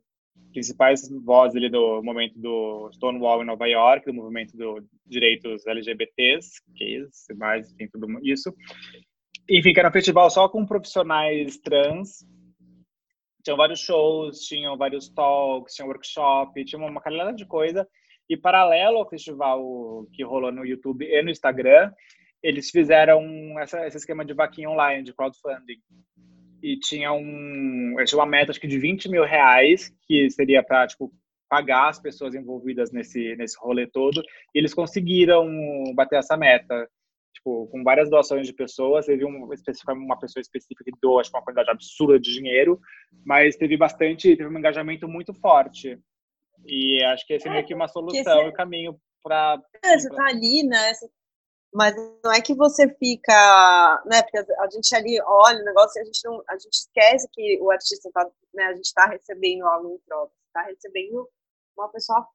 principais vozes ali do momento do Stonewall em Nova York, do movimento dos direitos LGBTs, que é mais, enfim, tudo isso. Enfim, que era um festival só com profissionais trans. Tinham vários shows, tinham vários talks, tinha workshop, tinha uma caralhada de coisa. E paralelo ao festival que rolou no YouTube e no Instagram, eles fizeram essa, esse esquema de vaquinha online, de crowdfunding. E tinha um, tinha uma meta acho que de 20 mil reais, que seria para tipo, pagar as pessoas envolvidas nesse, nesse rolê todo. E eles conseguiram bater essa meta. Tipo, com várias doações de pessoas, teve um, uma pessoa específica que doou, acho uma quantidade absurda de dinheiro, mas teve bastante, teve um engajamento muito forte. E acho que esse é meio que uma solução e caminho para. É, você tá ali, né? Mas não é que você fica, né? Porque a gente ali olha o negócio e a gente não, a gente esquece que o artista tá, né? A gente está recebendo algo em troca, está recebendo uma pessoa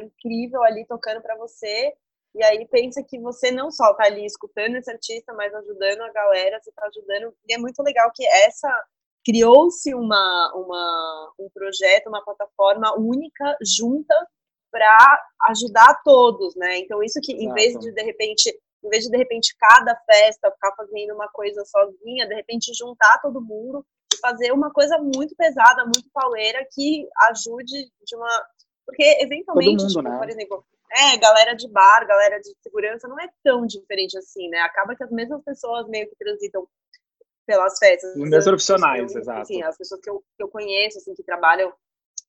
incrível ali tocando para você e aí pensa que você não só está ali escutando esse artista, mas ajudando a galera, você está ajudando. E é muito legal que essa criou-se uma, uma, um projeto, uma plataforma única, junta, para ajudar todos, né? Então, isso que, em vez de, de repente, em vez de, de repente, cada festa ficar fazendo uma coisa sozinha, de repente, juntar todo mundo e fazer uma coisa muito pesada, muito pauleira, que ajude de uma. Porque, eventualmente, mundo, tipo, né? por exemplo, é, galera de bar, galera de segurança, não é tão diferente assim, né? Acaba que as mesmas pessoas meio que transitam pelas festas. Os mesmos profissionais, exato. Assim, as pessoas que eu, que eu conheço, assim, que trabalham,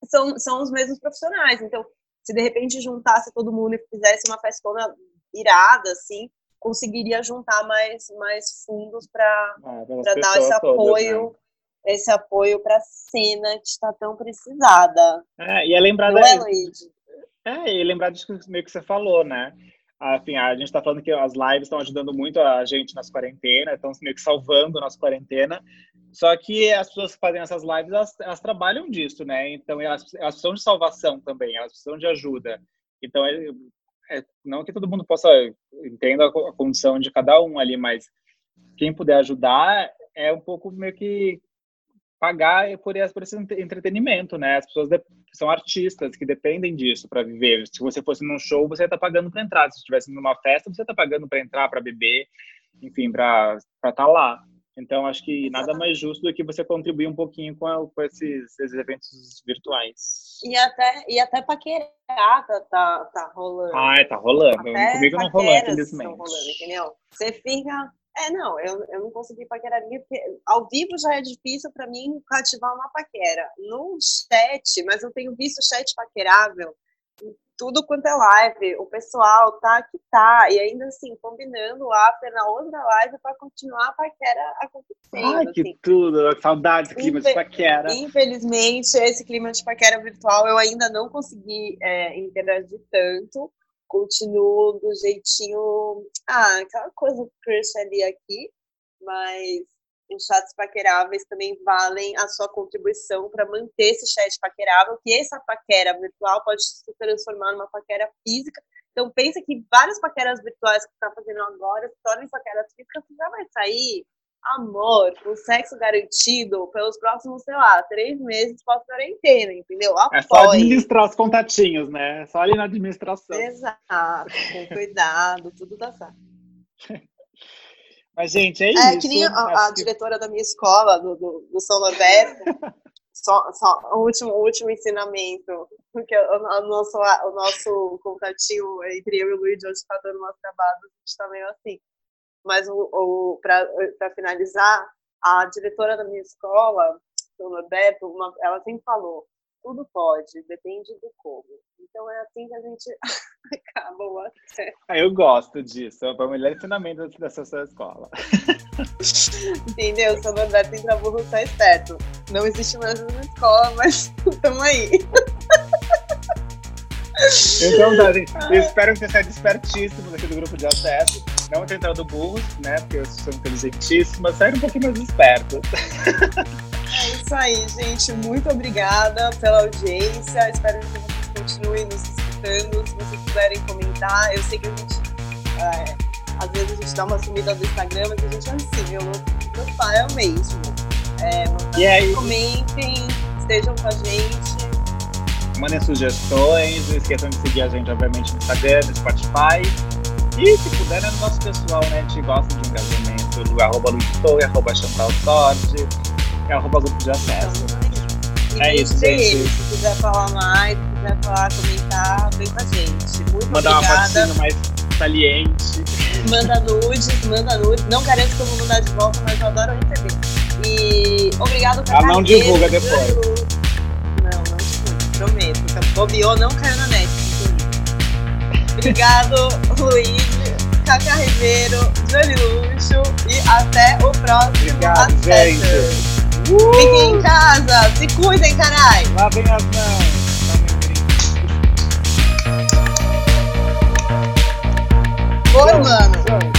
são, são os mesmos profissionais. Então, se de repente juntasse todo mundo e fizesse uma festona irada, assim, conseguiria juntar mais, mais fundos para ah, dar esse apoio. né? Esse apoio para a cena que está tão precisada. É, e é lembrada. Não é? É, e lembrar disso meio que você falou, né? Enfim, a gente está falando que as lives estão ajudando muito a gente nas quarentenas, estão meio que salvando a nossa quarentena. Só que as pessoas que fazem essas lives, elas, elas trabalham disso, né? Então, elas, elas precisam de salvação também, elas precisam de ajuda. Então, é, é, não que todo mundo possa entenda a, a condição de cada um ali, mas quem puder ajudar é um pouco meio que pagar por, por esse entretenimento, né? As pessoas são artistas que dependem disso para viver. Se você fosse num show, você está pagando para entrar. Se estivesse numa festa, você está pagando para entrar, para beber, enfim, para estar tá lá. Então, acho que nada mais justo do que você contribuir um pouquinho com, a, com esses, esses, eventos virtuais. E até, e até paquerar tá, tá, tá rolando. Ah, é, tá rolando. Até Comigo não rolou, infelizmente. Rolando, entendeu? Você fica é, não, eu, eu não consegui paquerar ninguém, porque ao vivo já é difícil para mim cativar uma paquera. No chat, mas eu tenho visto chat paquerável tudo quanto é live, o pessoal tá que tá, e ainda assim, combinando o after na outra live para continuar a paquera acontecendo. Ai, que assim. tudo, saudade do clima Infe de paquera. Infelizmente, esse clima de paquera virtual eu ainda não consegui é, interagir tanto, continuo do jeitinho. Ah, aquela coisa crush ali aqui, mas os chats paqueráveis também valem a sua contribuição para manter esse chat paquerável, que essa paquera virtual pode se transformar numa paquera física. Então, pensa que várias paqueras virtuais que você está fazendo agora se tornem paqueras físicas, você já vai sair amor, com sexo garantido pelos próximos, sei lá, três meses pós-quarentena, entendeu? Apoie. É só administrar os contatinhos, né? É só ali na administração. Exato, com cuidado, tudo dá certo. Mas, gente, é, é isso. É que nem a, a que... diretora da minha escola, do, do, do São Norberto, só, só o, último, o último ensinamento, porque o, o, nosso, o nosso contatinho entre eu e o Luiz, hoje está dando umas trabalhos, a gente está meio assim. Mas para finalizar, a diretora da minha escola, dona Beto, uma, ela sempre falou: tudo pode, depende do como. Então é assim que a gente acaba o acesso. Ah, eu gosto disso, é o melhor ensinamento dessa sua escola. Entendeu? São Beto entra burro, sai esperto. Não existe mais uma escola, mas estamos aí. Então, tá, gente, eu espero que você seja espertíssimo aqui do grupo de acesso. Não ter entrado burros, né? Porque eu sou inteligentíssima, sair um pouquinho mais esperto. É isso aí, gente. Muito obrigada pela audiência. Espero que vocês continuem nos escutando. Se vocês puderem comentar, eu sei que a gente. É, às vezes a gente dá uma sumida do Instagram, mas a gente é assim, meu profile mesmo. É, e aí? Comentem, estejam com a gente mandem sugestões, não esqueçam de seguir a gente, obviamente, no Instagram, no Spotify. E se puder, né, no nosso pessoal, né? A gente gosta de engajamento do arroba Luiz arroba Chantal Sorte, arroba grupo de acesso. E é isso, gente. Se quiser falar mais, se quiser falar, comentar, vem com a gente. Muito Mandar obrigada. uma mais saliente. Manda nudes, manda nudes. Não garanto que eu vou mandar de volta, mas eu adoro receber. E obrigado, Cacá. Ah, não divulga depois. Não, não divulga, prometo. Bobeou, não caiu na. Obrigado, Luiz, Cacá Ribeiro, Johnny Luxo e até o próximo Obrigado, acesso. Uh! Fiquem em uh! casa, se cuidem, carai! Lavem as mãos! Foi, mano.